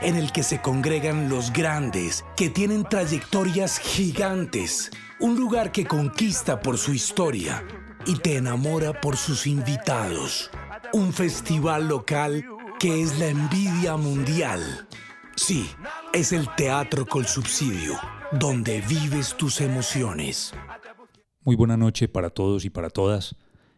en el que se congregan los grandes, que tienen trayectorias gigantes. Un lugar que conquista por su historia y te enamora por sus invitados. Un festival local que es la envidia mundial. Sí, es el teatro con subsidio, donde vives tus emociones. Muy buena noche para todos y para todas.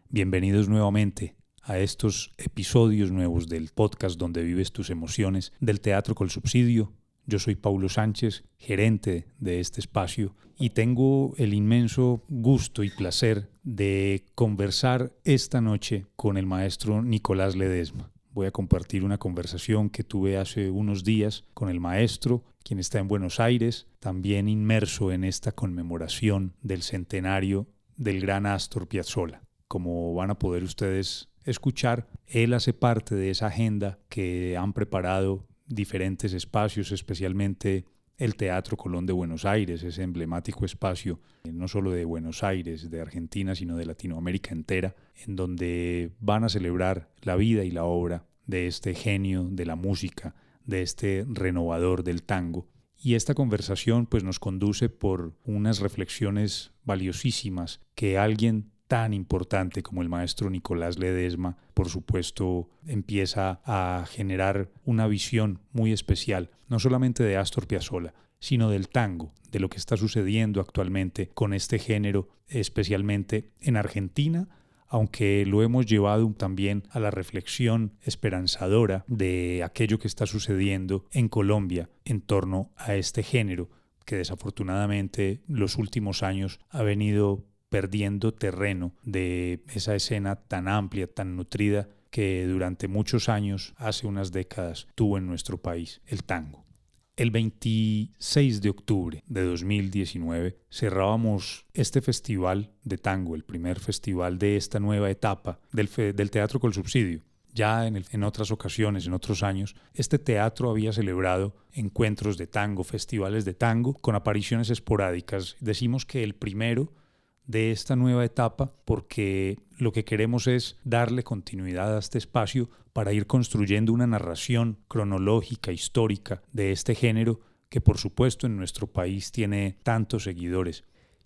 Bienvenidos nuevamente a estos episodios nuevos del podcast donde vives tus emociones del Teatro con Subsidio. Yo soy Paulo Sánchez, gerente de este espacio, y tengo el inmenso gusto y placer de conversar esta noche con el maestro Nicolás Ledesma. Voy a compartir una conversación que tuve hace unos días con el maestro, quien está en Buenos Aires, también inmerso en esta conmemoración del centenario del gran Astor Piazzolla. Como van a poder ustedes escuchar, él hace parte de esa agenda que han preparado diferentes espacios, especialmente el Teatro Colón de Buenos Aires, ese emblemático espacio, eh, no solo de Buenos Aires, de Argentina, sino de Latinoamérica entera, en donde van a celebrar la vida y la obra de este genio de la música, de este renovador del tango. Y esta conversación pues nos conduce por unas reflexiones valiosísimas que alguien tan importante como el maestro Nicolás Ledesma, por supuesto, empieza a generar una visión muy especial, no solamente de Astor Piazzolla, sino del tango, de lo que está sucediendo actualmente con este género, especialmente en Argentina, aunque lo hemos llevado también a la reflexión esperanzadora de aquello que está sucediendo en Colombia en torno a este género, que desafortunadamente los últimos años ha venido perdiendo terreno de esa escena tan amplia, tan nutrida que durante muchos años, hace unas décadas, tuvo en nuestro país, el tango. El 26 de octubre de 2019 cerrábamos este festival de tango, el primer festival de esta nueva etapa del, Teatro con Subsidio. Ya en, otras ocasiones, en otros años, este teatro había celebrado encuentros de tango, festivales de tango, con apariciones esporádicas. Decimos que el primero de esta nueva etapa porque lo que queremos es darle continuidad a este espacio para ir construyendo una narración cronológica, histórica de este género que por supuesto en nuestro país tiene tantos seguidores.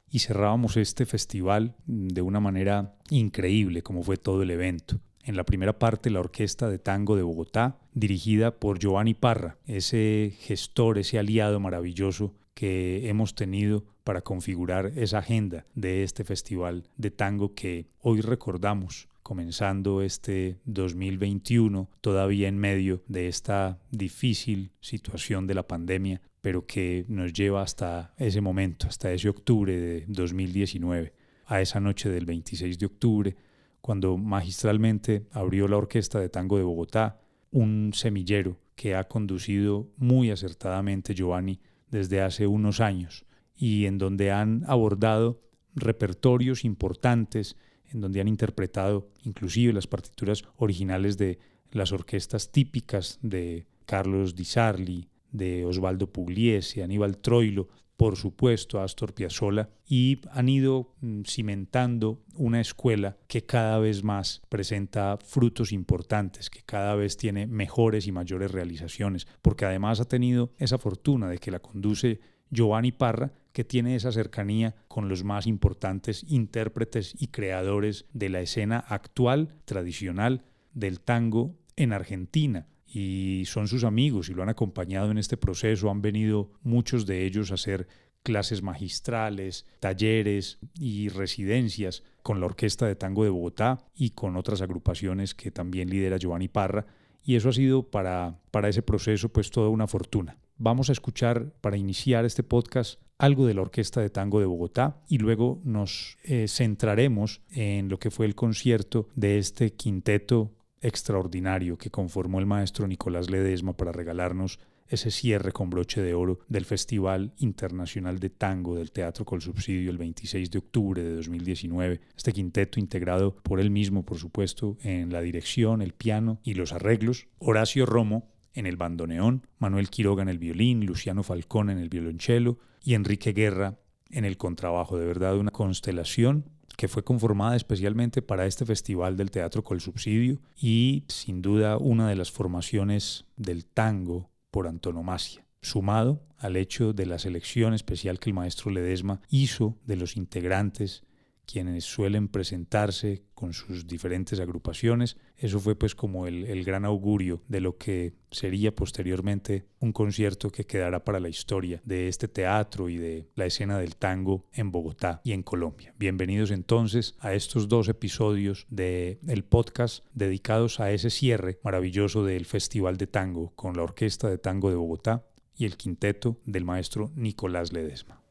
Y cerrábamos este festival de una manera increíble como fue todo el evento. En la primera parte la Orquesta de Tango de Bogotá, dirigida por Giovanni Parra, ese gestor, ese aliado maravilloso que hemos tenido para configurar esa agenda de este festival de tango que hoy recordamos comenzando este 2021 todavía en medio de esta difícil situación de la pandemia, pero que nos lleva hasta ese momento, hasta ese octubre de 2019, a esa noche del 26 de octubre, cuando magistralmente abrió la Orquesta de Tango de Bogotá, un semillero que ha conducido muy acertadamente Giovanni desde hace unos años y en donde han abordado repertorios importantes, en donde han interpretado inclusive las partituras originales de las orquestas típicas de Carlos Di Sarli, de Osvaldo Pugliese, Aníbal Troilo, por supuesto Astor Piazzolla, y han ido mm, cimentando una escuela que cada vez más presenta frutos importantes, que cada vez tiene mejores y mayores realizaciones, porque además ha tenido esa fortuna de que la conduce Giovanni Parra, que tiene esa cercanía con los más importantes intérpretes y creadores de la escena actual, tradicional, del tango en Argentina y son sus amigos y lo han acompañado en este proceso. Han venido muchos de ellos a hacer clases magistrales, talleres y residencias con la Orquesta de Tango de Bogotá y con otras agrupaciones que también lidera Giovanni Parra. Y eso ha sido para, para ese proceso pues toda una fortuna. Vamos a escuchar para iniciar este podcast algo de la Orquesta de Tango de Bogotá y luego nos eh, centraremos en lo que fue el concierto de este quinteto extraordinario que conformó el maestro Nicolás Ledesma para regalarnos ese cierre con broche de oro del Festival Internacional de Tango del Teatro Col Subsidio el 26 de octubre de 2019. Este quinteto integrado por él mismo, por supuesto, en la dirección, el piano y los arreglos. Horacio Romo en el bandoneón, Manuel Quiroga en el violín, Luciano Falcón en el violonchelo y Enrique Guerra en el contrabajo. De verdad, una constelación que fue conformada especialmente para este festival del teatro Col Subsidio y sin duda una de las formaciones del tango por antonomasia, sumado al hecho de la selección especial que el maestro Ledesma hizo de los integrantes quienes suelen presentarse con sus diferentes agrupaciones. Eso fue pues como el, gran augurio de lo que sería posteriormente un concierto que quedará para la historia de este teatro y de la escena del tango en Bogotá y en Colombia. Bienvenidos entonces a estos dos episodios del el podcast dedicados a ese cierre maravilloso del Festival de Tango con la Orquesta de Tango de Bogotá y el quinteto del maestro Nicolás Ledesma.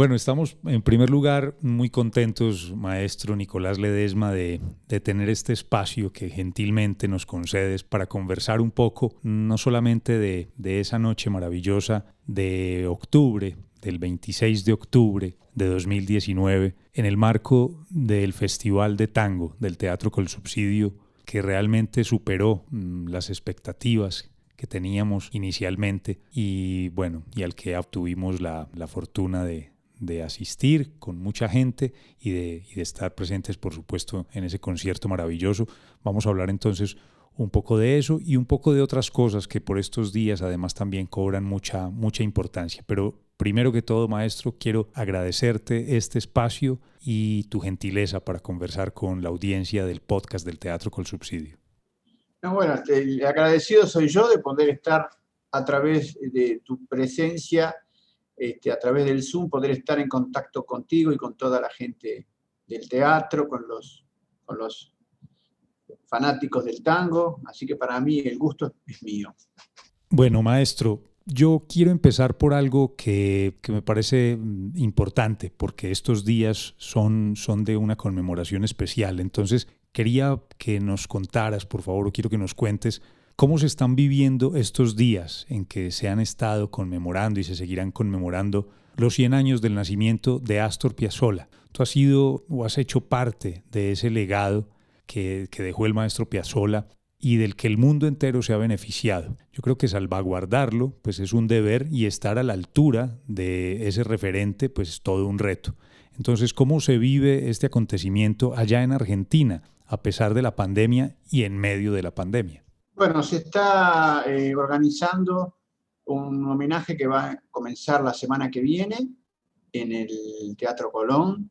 Bueno, estamos en primer lugar muy contentos, maestro Nicolás Ledesma, de, tener este espacio que gentilmente nos concedes para conversar un poco, no solamente de, esa noche maravillosa de octubre, del 26 de octubre de 2019, en el marco del Festival de Tango del Teatro Col Subsidio, que realmente superó mm, las expectativas que teníamos inicialmente y bueno, y al que obtuvimos la fortuna de, de asistir con mucha gente y de, estar presentes, por supuesto, en ese concierto maravilloso. Vamos a hablar entonces un poco de eso y un poco de otras cosas que por estos días además también cobran mucha, mucha importancia. Pero primero que todo, maestro, quiero agradecerte este espacio y tu gentileza para conversar con la audiencia del podcast del Teatro con Subsidio. bueno, el agradecido soy yo de poder estar a través de tu presencia, este, a través del Zoom, poder estar en contacto contigo y con toda la gente del teatro, con los, con los fanáticos del tango, así que para mí el gusto es mío. Bueno, maestro, yo quiero empezar por algo que, que, me parece mm, importante, porque estos días son, son de una conmemoración especial. Entonces, quería que nos contaras, por favor, o quiero que nos cuentes cómo se están viviendo estos días en que se han estado conmemorando y se seguirán conmemorando los 100 años del nacimiento de Astor Piazzolla. Tú has sido o has hecho parte de ese legado que, dejó el maestro Piazzolla y del que el mundo entero se ha beneficiado. Yo creo que salvaguardarlo pues es un deber y estar a la altura de ese referente pues es todo un reto. Entonces, ¿cómo se vive este acontecimiento allá en Argentina a pesar de la pandemia y en medio de la pandemia? Bueno, se está eh, organizando un homenaje que va a comenzar la semana que viene en el Teatro Colón,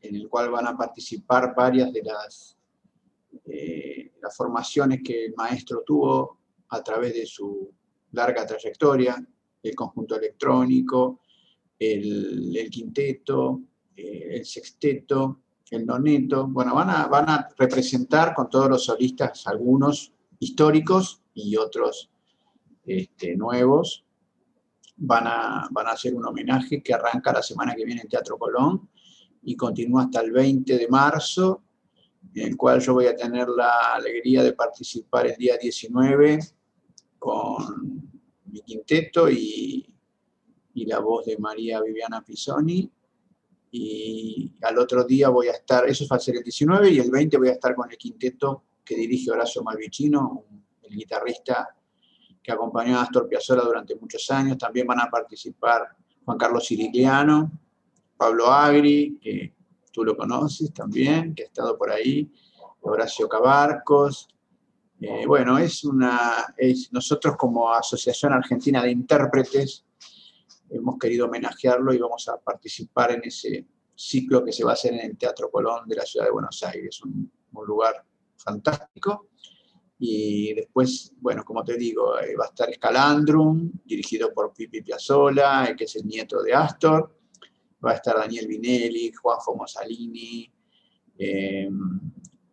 en el cual van a participar varias de las eh, formaciones que el maestro tuvo a través de su larga trayectoria, el conjunto electrónico, el, quinteto, eh, el sexteto, el noneto. Bueno, van a representar con todos los solistas, algunos históricos y otros este, nuevos. Van a, van a hacer un homenaje que arranca la semana que viene en Teatro Colón y continúa hasta el 20 de marzo en el cual yo voy a tener la alegría de participar el día 19 con mi quinteto y, la voz de María Viviana Pisoni. Y al otro día voy a estar, eso va a ser el 19, y el 20 voy a estar con el quinteto que dirige Horacio Malvicino, el guitarrista que acompañó a Astor Piazzolla durante muchos años. También van a participar Juan Carlos Sirigliano, Pablo Agri, que tú lo conoces también, que ha estado por ahí, Horacio Cabarcos. Eh, bueno, es una, nosotros como Asociación Argentina de Intérpretes hemos querido homenajearlo y vamos a participar en ese ciclo que se va a hacer en el Teatro Colón de la Ciudad de Buenos Aires, un, un lugar fantástico. Y después, bueno, como te digo, eh, va a estar Escalandrum, dirigido por Pipi Piazzola, eh, que es el nieto de Astor va a estar Daniel Vinelli, Juanjo Mosalini, eh,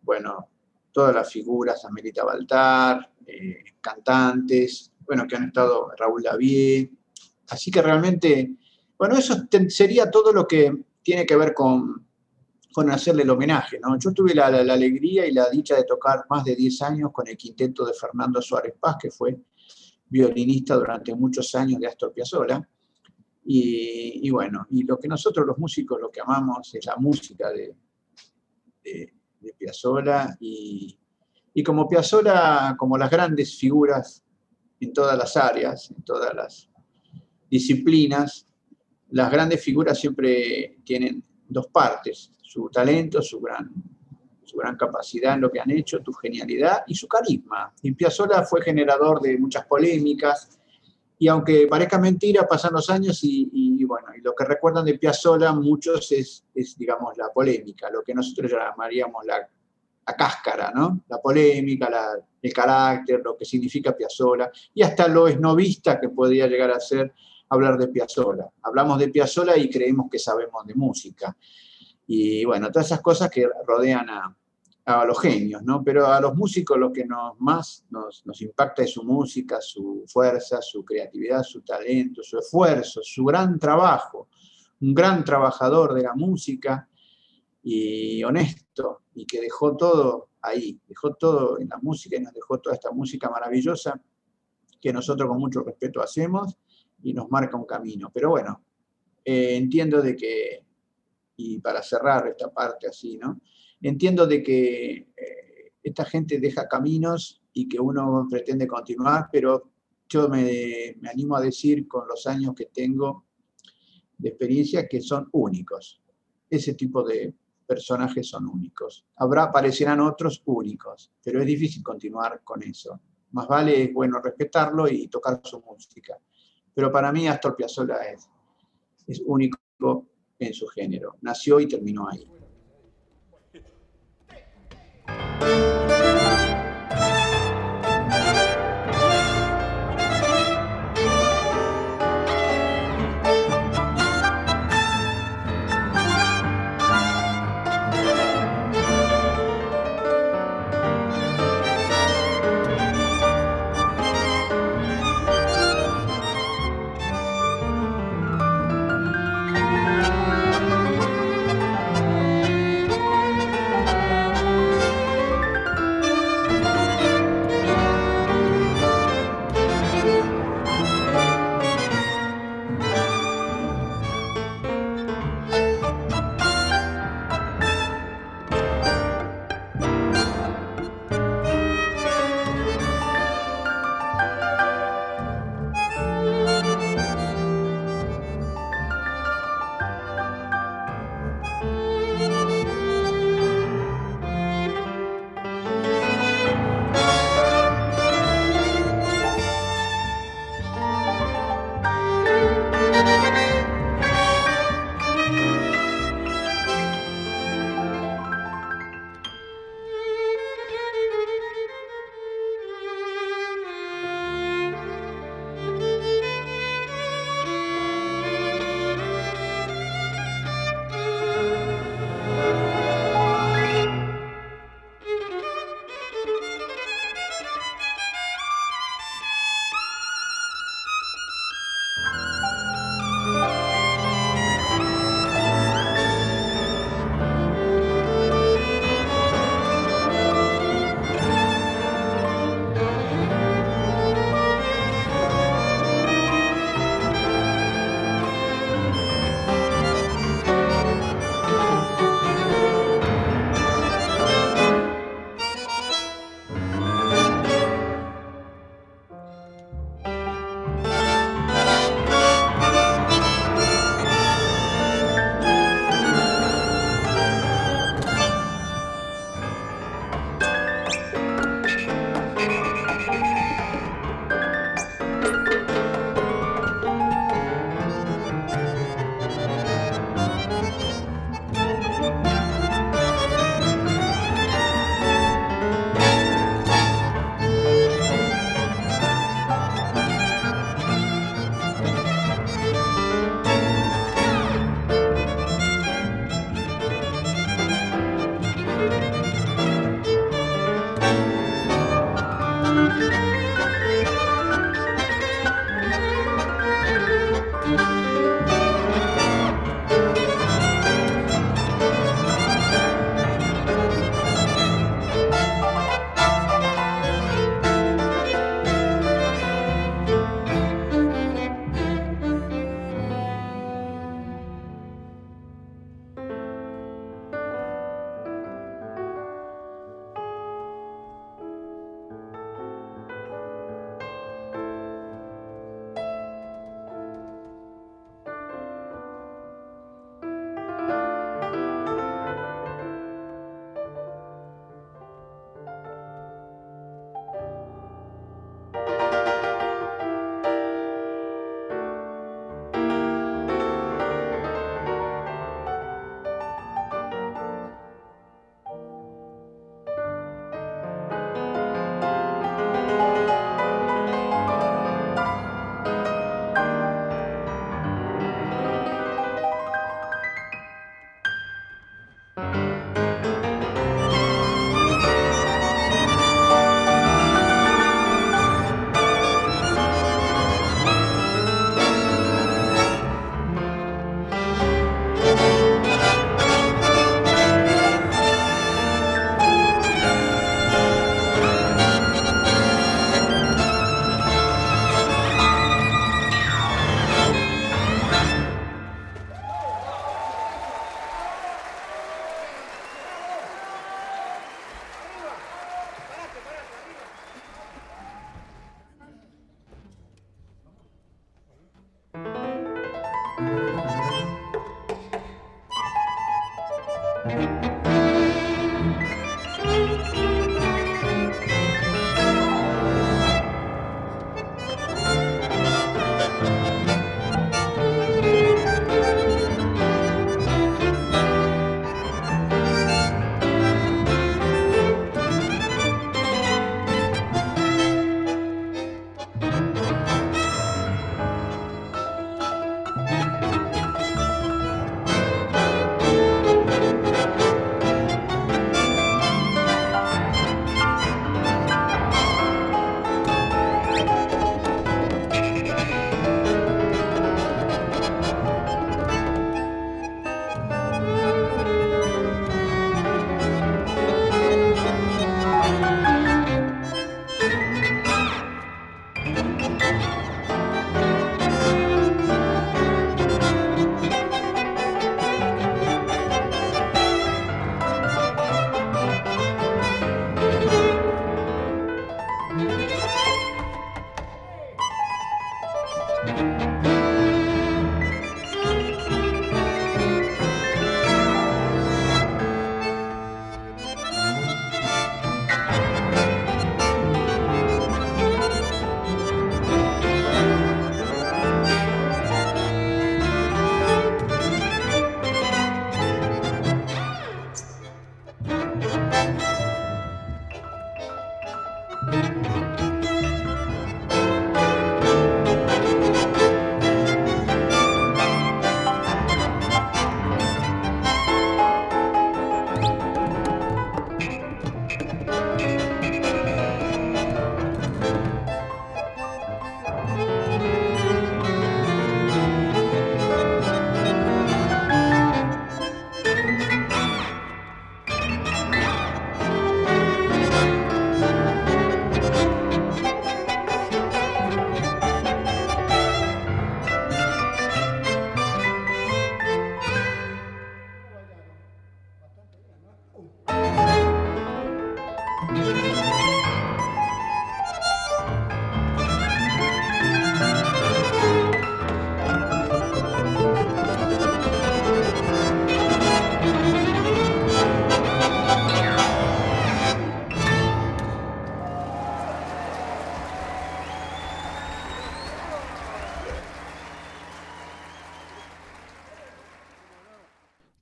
bueno, todas las figuras, Amelita Baltar, cantantes, bueno, que han estado Raúl Davier. Así que realmente, bueno, eso sería todo lo que tiene que ver con, con hacerle el homenaje. ¿no? Yo tuve la, la, alegría y la dicha de tocar más de 10 años con el quinteto de Fernando Suárez Paz, que fue violinista durante muchos años de Astor Piazzolla. Y, bueno, y lo que nosotros los músicos lo que amamos es la música de, de, Piazzolla y, y, como Piazzolla, como las grandes figuras en todas las áreas, en todas las disciplinas, las grandes figuras siempre tienen dos partes, su talento, su gran, su gran capacidad en lo que han hecho, tu genialidad y su carisma. Y fue generador de muchas polémicas, y aunque parezca mentira, pasan los años y, bueno, y lo que recuerdan de Piazzolla muchos es, es, digamos, la polémica, lo que nosotros llamaríamos la, la cáscara, ¿no? La polémica, el carácter, lo que significa Piazzolla, y hasta lo esnovista que podría llegar a ser hablar de Piazzolla. Hablamos de Piazzolla y creemos que sabemos de música. Y bueno, todas esas cosas que rodean a, a los genios, ¿no? Pero a los músicos lo que nos, más nos, impacta es su música, su fuerza, su creatividad, su talento, su esfuerzo, su gran trabajo, un gran trabajador de la música y honesto, y que dejó todo ahí, dejó todo en la música y nos dejó toda esta música maravillosa que nosotros con mucho respeto hacemos y nos marca un camino. Pero bueno, eh, entiendo de que, y para cerrar esta parte así, ¿no? entiendo de que eh, esta gente deja caminos y que uno pretende continuar, pero yo me, animo a decir con los años que tengo de experiencia que son únicos. Ese tipo de personajes son únicos. Habrá, aparecerán otros únicos, pero es difícil continuar con eso. Más vale, bueno respetarlo y tocar su música. Pero para mí Astor Piazzolla es, es único en su género. Nació y terminó ahí.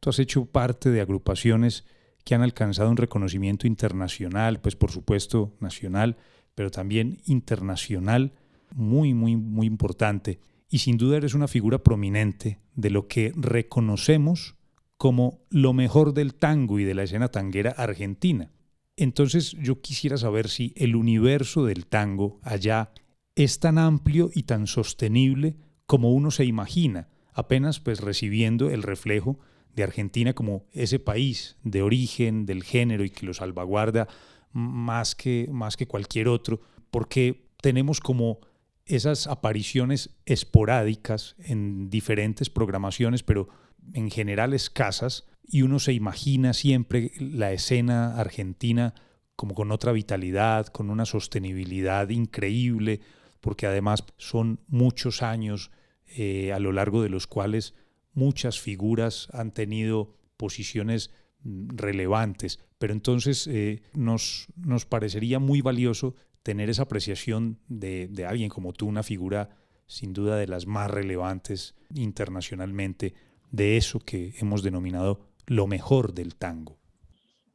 Has hecho parte de agrupaciones que han alcanzado un reconocimiento internacional, pues por supuesto nacional, pero también internacional, muy, muy, muy importante. Y sin duda eres una figura prominente de lo que reconocemos como lo mejor del tango y de la escena tanguera argentina. Entonces yo quisiera saber si el universo del tango allá es tan amplio y tan sostenible como uno se imagina, apenas pues recibiendo el reflejo de Argentina como ese país de origen del género y que lo salvaguarda más que, más que cualquier otro, porque tenemos como esas apariciones esporádicas en diferentes programaciones, pero en general escasas, y uno se imagina siempre la escena argentina como con otra vitalidad, con una sostenibilidad increíble, porque además son muchos años eh, a lo largo de los cuales muchas figuras han tenido posiciones mm, relevantes, pero entonces eh, nos, nos parecería muy valioso tener esa apreciación de, de, alguien como tú, una figura sin duda de las más relevantes internacionalmente, de eso que hemos denominado lo mejor del tango.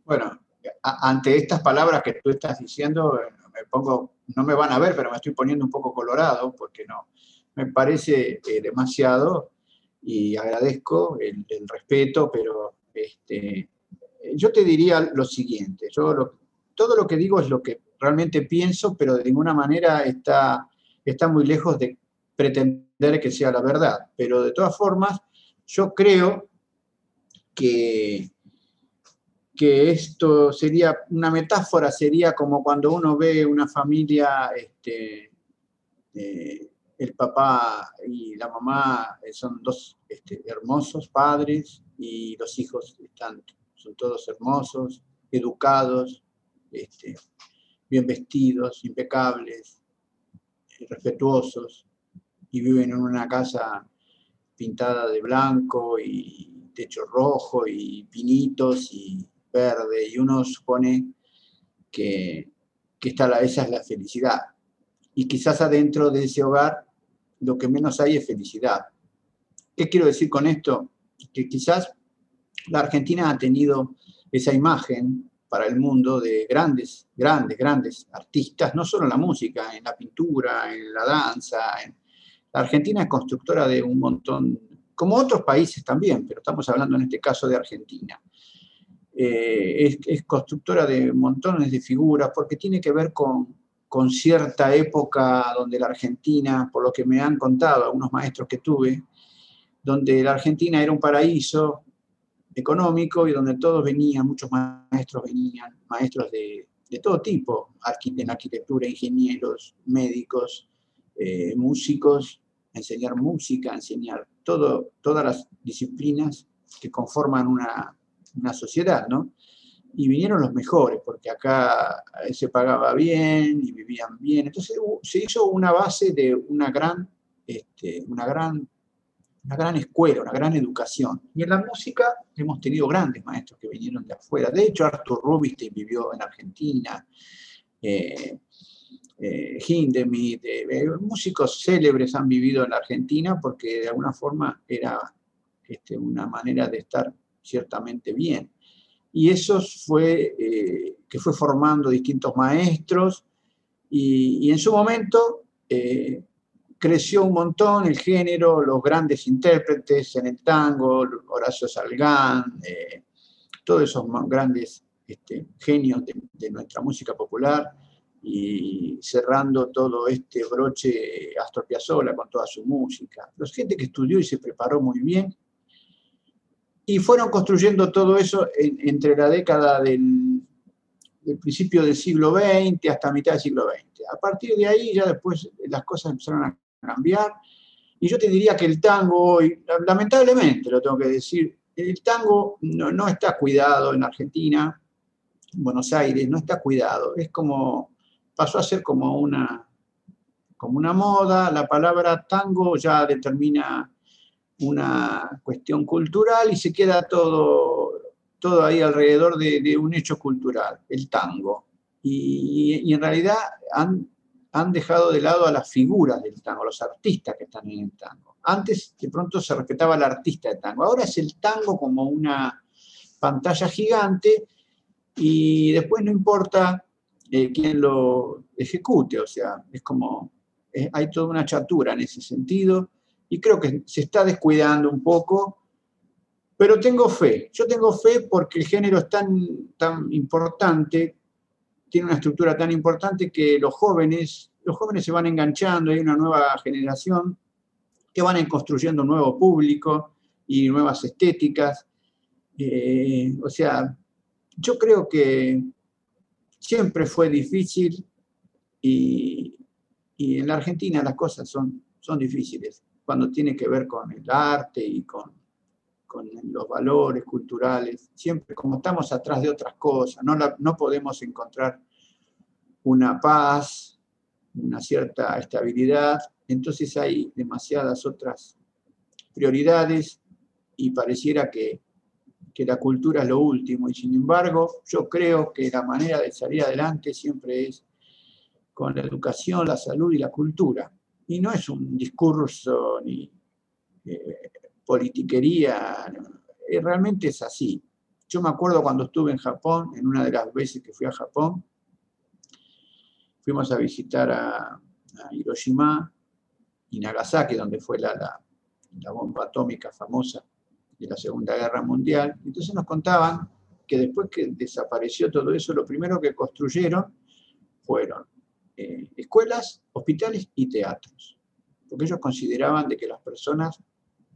Bueno, ante estas palabras que tú estás diciendo, me pongo, no me van a ver, pero me estoy poniendo un poco colorado, porque no, me parece eh, demasiado y agradezco el, respeto, pero este, yo te diría lo siguiente, yo todo lo que digo es lo que realmente pienso, pero de ninguna manera está, está muy lejos de pretender que sea la verdad. Pero de todas formas, yo creo que, que esto sería, una metáfora sería como cuando uno ve una familia este, eh, el papá y la mamá eh, son dos este, hermosos padres y los hijos están, son todos hermosos, educados, este, bien vestidos, impecables, eh, respetuosos, y viven en una casa pintada de blanco y techo rojo y pinitos y verde, y uno supone que, que está la, esa es la felicidad. Y quizás adentro de ese hogar lo que menos hay es felicidad. ¿Qué quiero decir con esto? Que quizás la Argentina ha tenido esa imagen para el mundo de grandes, grandes, grandes artistas, no solo en la música, en la pintura, en la danza. La Argentina es constructora de un montón, como otros países también, pero estamos hablando en este caso de Argentina. Eh, es, es, constructora de montones de figuras porque tiene que ver con, con cierta época donde la Argentina, por lo que me han contado algunos maestros que tuve, donde la Argentina era un paraíso económico y donde todos venían, muchos maestros venían, maestros de, todo tipo, en arquitectura, ingenieros, médicos, eh, músicos, enseñar música, enseñar todas las disciplinas que conforman una, una sociedad, ¿no? Y vinieron los mejores, porque acá se pagaba bien y vivían bien. Entonces se hizo una base de una gran, este, una gran, una gran escuela, una gran educación. Y en la música hemos tenido grandes maestros que vinieron de afuera. De hecho, Arthur Rubinstein vivió en Argentina, eh, eh, Hindemith, eh, músicos célebres han vivido en la Argentina porque de alguna forma era este, una manera de estar ciertamente bien y eso fue, eh, que fue formando distintos maestros Y, en su momento eh, creció un montón el género, los grandes intérpretes en el tango, Horacio Salgán, eh, todos esos grandes este, genios de, nuestra música popular y cerrando todo este broche Astor Piazzolla con toda su música. Los gente que estudió y se preparó muy bien y fueron construyendo todo eso entre la década del, principio del siglo XX hasta mitad del siglo XX. A partir de ahí ya después las cosas empezaron a cambiar y yo te diría que el tango hoy, lamentablemente lo tengo que decir, el tango no, no está cuidado en Argentina, en Buenos Aires, no está cuidado. Es como, pasó a ser como una, como una moda, la palabra tango ya determina una cuestión cultural y se queda todo, todo ahí alrededor de, un hecho cultural, el tango. Y, en realidad han, han, dejado de lado a las figuras del tango, los artistas que están en el tango. Antes de pronto se respetaba al artista del tango, ahora es el tango como una pantalla gigante y después no importa eh, quién lo ejecute, o sea, es como, hay toda una chatura en ese sentido y creo que se está descuidando un poco, pero tengo fe. Yo tengo fe porque el género es tan, tan importante, tiene una estructura tan importante que los jóvenes, los jóvenes se van enganchando, hay una nueva generación que van construyendo un nuevo público y nuevas estéticas. Eh, o sea, yo creo que siempre fue difícil y, en la Argentina las cosas son, son difíciles cuando tiene que ver con el arte y con, con los valores culturales, siempre como estamos atrás de otras cosas, no, no podemos encontrar una paz, una cierta estabilidad, entonces hay demasiadas otras prioridades y pareciera que, que la cultura es lo último, y sin embargo yo creo que la manera de salir adelante siempre es con la educación, la salud y la cultura y no es un discurso ni eh, politiquería, eh, realmente es así. Yo me acuerdo cuando estuve en Japón, en una de las veces que fui a Japón, fuimos a visitar a, Hiroshima y Nagasaki, donde fue la, la, bomba atómica famosa de la Segunda Guerra Mundial. Entonces nos contaban que después que desapareció todo eso, lo primero que construyeron fueron eh, escuelas, hospitales y teatros. Porque ellos consideraban de que las personas,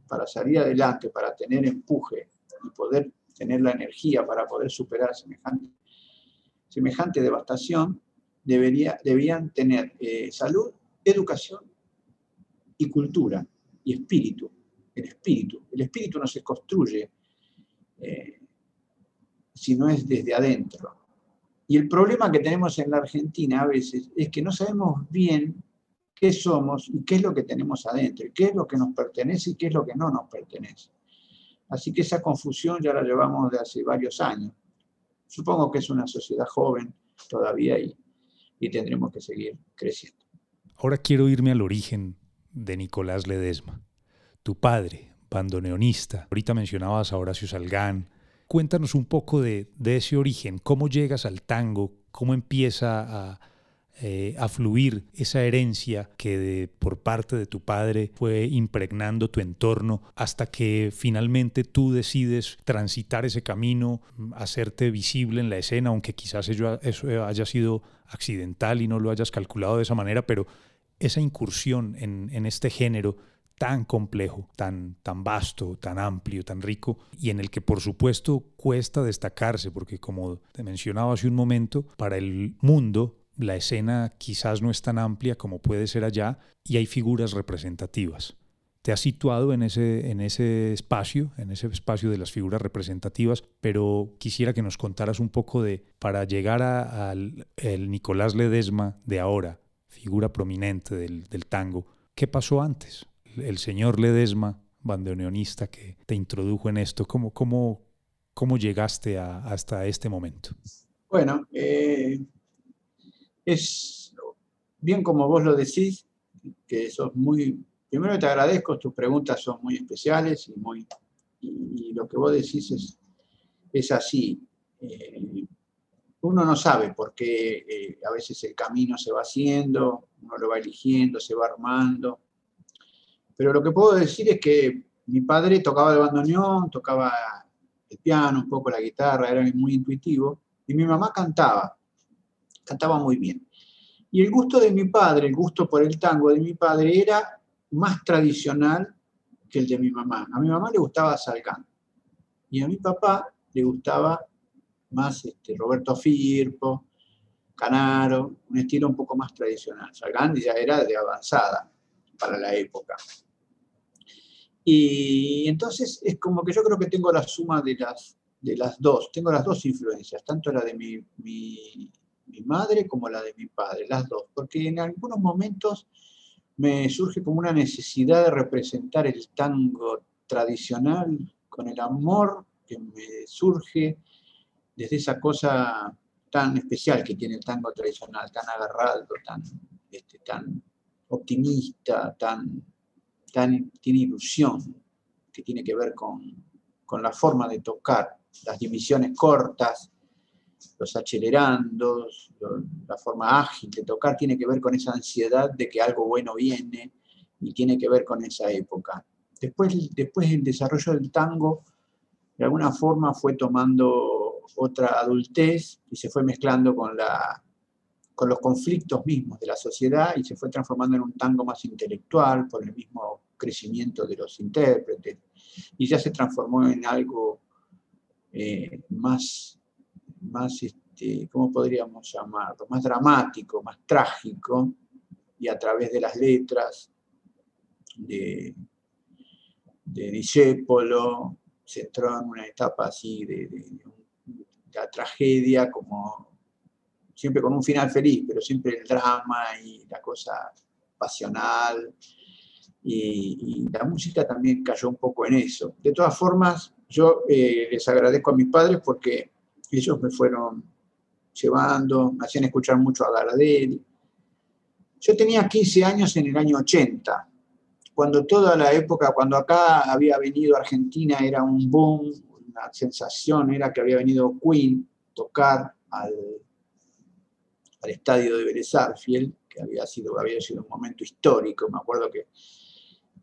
para salir adelante, para tener empuje y poder tener la energía para poder superar semejante, devastación, debían tener eh, salud, educación y cultura y espíritu. El espíritu. El espíritu no se construye eh, si no es desde adentro. Y el problema que tenemos en la Argentina a veces es que no sabemos bien qué somos y qué es lo que tenemos adentro, y qué es lo que nos pertenece y qué es lo que no nos pertenece. Así que esa confusión ya la llevamos de hace varios años. Supongo que es una sociedad joven todavía y, y tendremos que seguir creciendo. Ahora quiero irme al origen de Nicolás Ledesma. Tu padre, bandoneonista, ahorita mencionabas a Horacio Salgán, Cuéntanos un poco de, ese origen, cómo llegas al tango, cómo empieza a, eh, fluir esa herencia que por parte de tu padre fue impregnando tu entorno hasta que finalmente tú decides transitar ese camino, hacerte visible en la escena, aunque quizás eso haya sido accidental y no lo hayas calculado de esa manera, pero esa incursión en, en este género tan complejo, tan, tan vasto, tan amplio, tan rico, y en el que por supuesto cuesta destacarse, porque como te mencionaba hace un momento, para el mundo la escena quizás no es tan amplia como puede ser allá, y hay figuras representativas. Te has situado en ese, en ese espacio, en ese espacio de las figuras representativas, pero quisiera que nos contaras un poco de, para llegar al el Nicolás Ledesma de ahora, figura prominente del, del tango, ¿qué pasó antes? El señor Ledesma, bandoneonista que te introdujo en esto, ¿cómo, cómo, cómo llegaste hasta este momento? Bueno, eh, es bien como vos lo decís, que sos muy, primero te agradezco, tus preguntas son muy especiales y, muy, y, lo que vos decís es, es así. Eh, uno no sabe por qué eh, a veces el camino se va haciendo, uno lo va eligiendo, se va armando. Pero lo que puedo decir es que mi padre tocaba el bandoneón, tocaba el piano, un poco la guitarra, era muy intuitivo, y mi mamá cantaba, cantaba muy bien. Y el gusto de mi padre, el gusto por el tango de mi padre era más tradicional que el de mi mamá. A mi mamá le gustaba Salgán y a mi papá le gustaba más este, Roberto Firpo, Canaro, un estilo un poco más tradicional. Salgán ya era de avanzada para la época. Y entonces es como que yo creo que tengo la suma de las, de las dos, tengo las dos influencias, tanto la de mi, mi, madre como la de mi padre, las dos, porque en algunos momentos me surge como una necesidad de representar el tango tradicional con el amor que me surge desde esa cosa tan especial que tiene el tango tradicional, tan agarrado, tan, este, tan optimista, tan, tiene ilusión, que tiene que ver con, con la forma de tocar, las divisiones cortas, los acelerandos, la forma ágil de tocar, tiene que ver con esa ansiedad de que algo bueno viene y tiene que ver con esa época. Después, después el desarrollo del tango, de alguna forma fue tomando otra adultez y se fue mezclando con, la, con los conflictos mismos de la sociedad y se fue transformando en un tango más intelectual por el mismo crecimiento de los intérpretes y ya se transformó en algo eh, más más, este, ¿cómo podríamos llamarlo? Más dramático, más trágico, y a través de las letras de, de Discépolo, se entró en una etapa así de, la tragedia, como siempre con un final feliz, pero siempre el drama y la cosa pasional. Y, la música también cayó un poco en eso. De todas formas, yo eh, les agradezco a mis padres porque ellos me fueron llevando, me hacían escuchar mucho a Gardel. Yo tenía 15 años en el año 80, cuando toda la época, cuando acá había venido Argentina, era un boom, una sensación era que había venido Queen tocar al, al estadio de Vélez que había sido, había sido un momento histórico. Me acuerdo que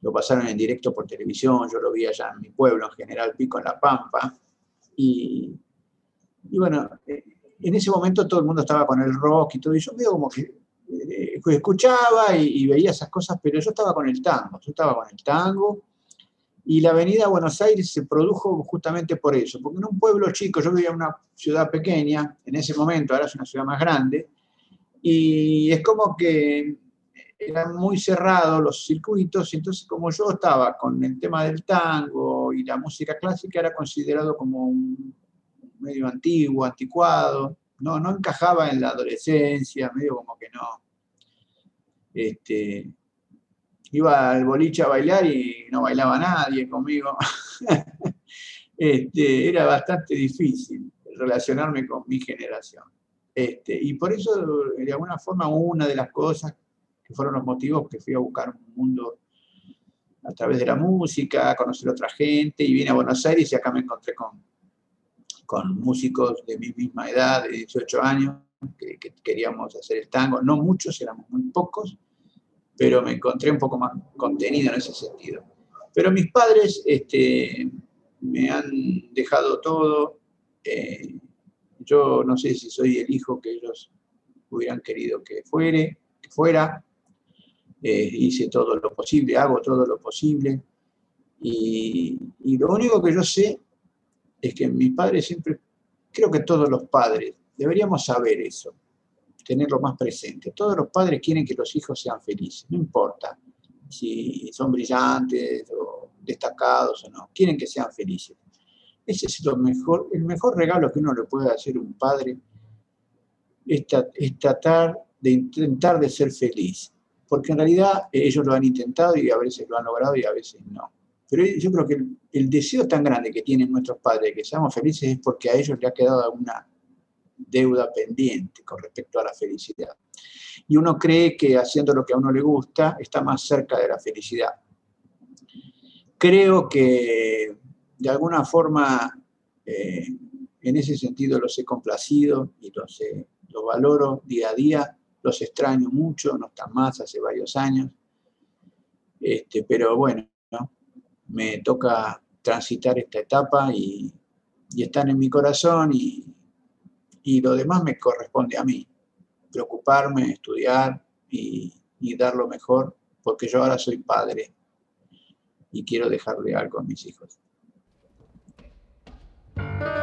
lo pasaron en directo por televisión, yo lo vi allá en mi pueblo, en General Pico, en La Pampa, y y bueno, eh, en ese momento todo el mundo estaba con el rock y todo, y yo veo como que eh, escuchaba y, veía esas cosas, pero yo estaba con el tango, yo estaba con el tango, y la avenida Buenos Aires se produjo justamente por eso, porque en un pueblo chico, yo vivía en una ciudad pequeña, en ese momento, ahora es una ciudad más grande, y es como que eran muy cerrados los circuitos, y entonces como yo estaba con el tema del tango y la música clásica, era considerado como un medio antiguo, anticuado, no, no encajaba en la adolescencia, medio como que no. Este, iba al boliche a bailar y no bailaba nadie conmigo. este, era bastante difícil relacionarme con mi generación. Este, y por eso, de alguna forma, una de las cosas que fueron los motivos que fui a buscar un mundo a través de la música, a conocer a otra gente, y vine a Buenos Aires y acá me encontré con, con músicos de mi misma edad, de 18 años, que, queríamos hacer el tango. No muchos, éramos muy pocos, pero me encontré un poco más contenido en ese sentido. Pero mis padres este, me han dejado todo. Eh, yo no sé si soy el hijo que ellos hubieran querido que, fuere, que fuera. Eh, hice todo lo posible, hago todo lo posible. Y, y, lo único que yo sé es que mis padres siempre, creo que todos los padres, deberíamos saber eso, tenerlo más presente. Todos los padres quieren que los hijos sean felices, no importa si son brillantes o destacados o no, quieren que sean felices. Ese es lo mejor, el mejor regalo que uno le puede hacer a un padre, es, tratar de intentar de ser feliz, porque en realidad ellos lo han intentado y a veces lo han logrado y a veces no. Pero yo creo que el, deseo tan grande que tienen nuestros padres de que seamos felices es porque a ellos les ha quedado alguna deuda pendiente con respecto a la felicidad. Y uno cree que haciendo lo que a uno le gusta está más cerca de la felicidad. Creo que de alguna forma eh, en ese sentido los he complacido y los, los valoro día a día, los extraño mucho, no están más hace varios años, este, pero bueno, me toca transitar esta etapa y, están en mi corazón y, y, lo demás me corresponde a mí, preocuparme, estudiar y, y dar lo mejor, porque yo ahora soy padre y quiero dejarle algo a mis hijos. thank you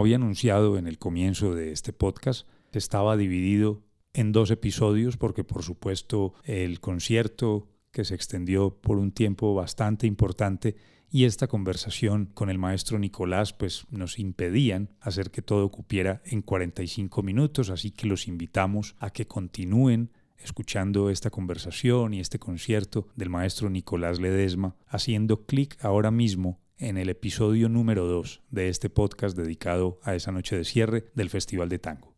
Había anunciado en el comienzo de este podcast, estaba dividido en dos episodios porque por supuesto el concierto que se extendió por un tiempo bastante importante y esta conversación con el maestro Nicolás pues nos impedían hacer que todo cupiera en 45 minutos, así que los invitamos a que continúen escuchando esta conversación y este concierto del maestro Nicolás Ledesma, haciendo clic ahora mismo en el episodio número 2 de este podcast dedicado a esa noche de cierre del Festival de Tango.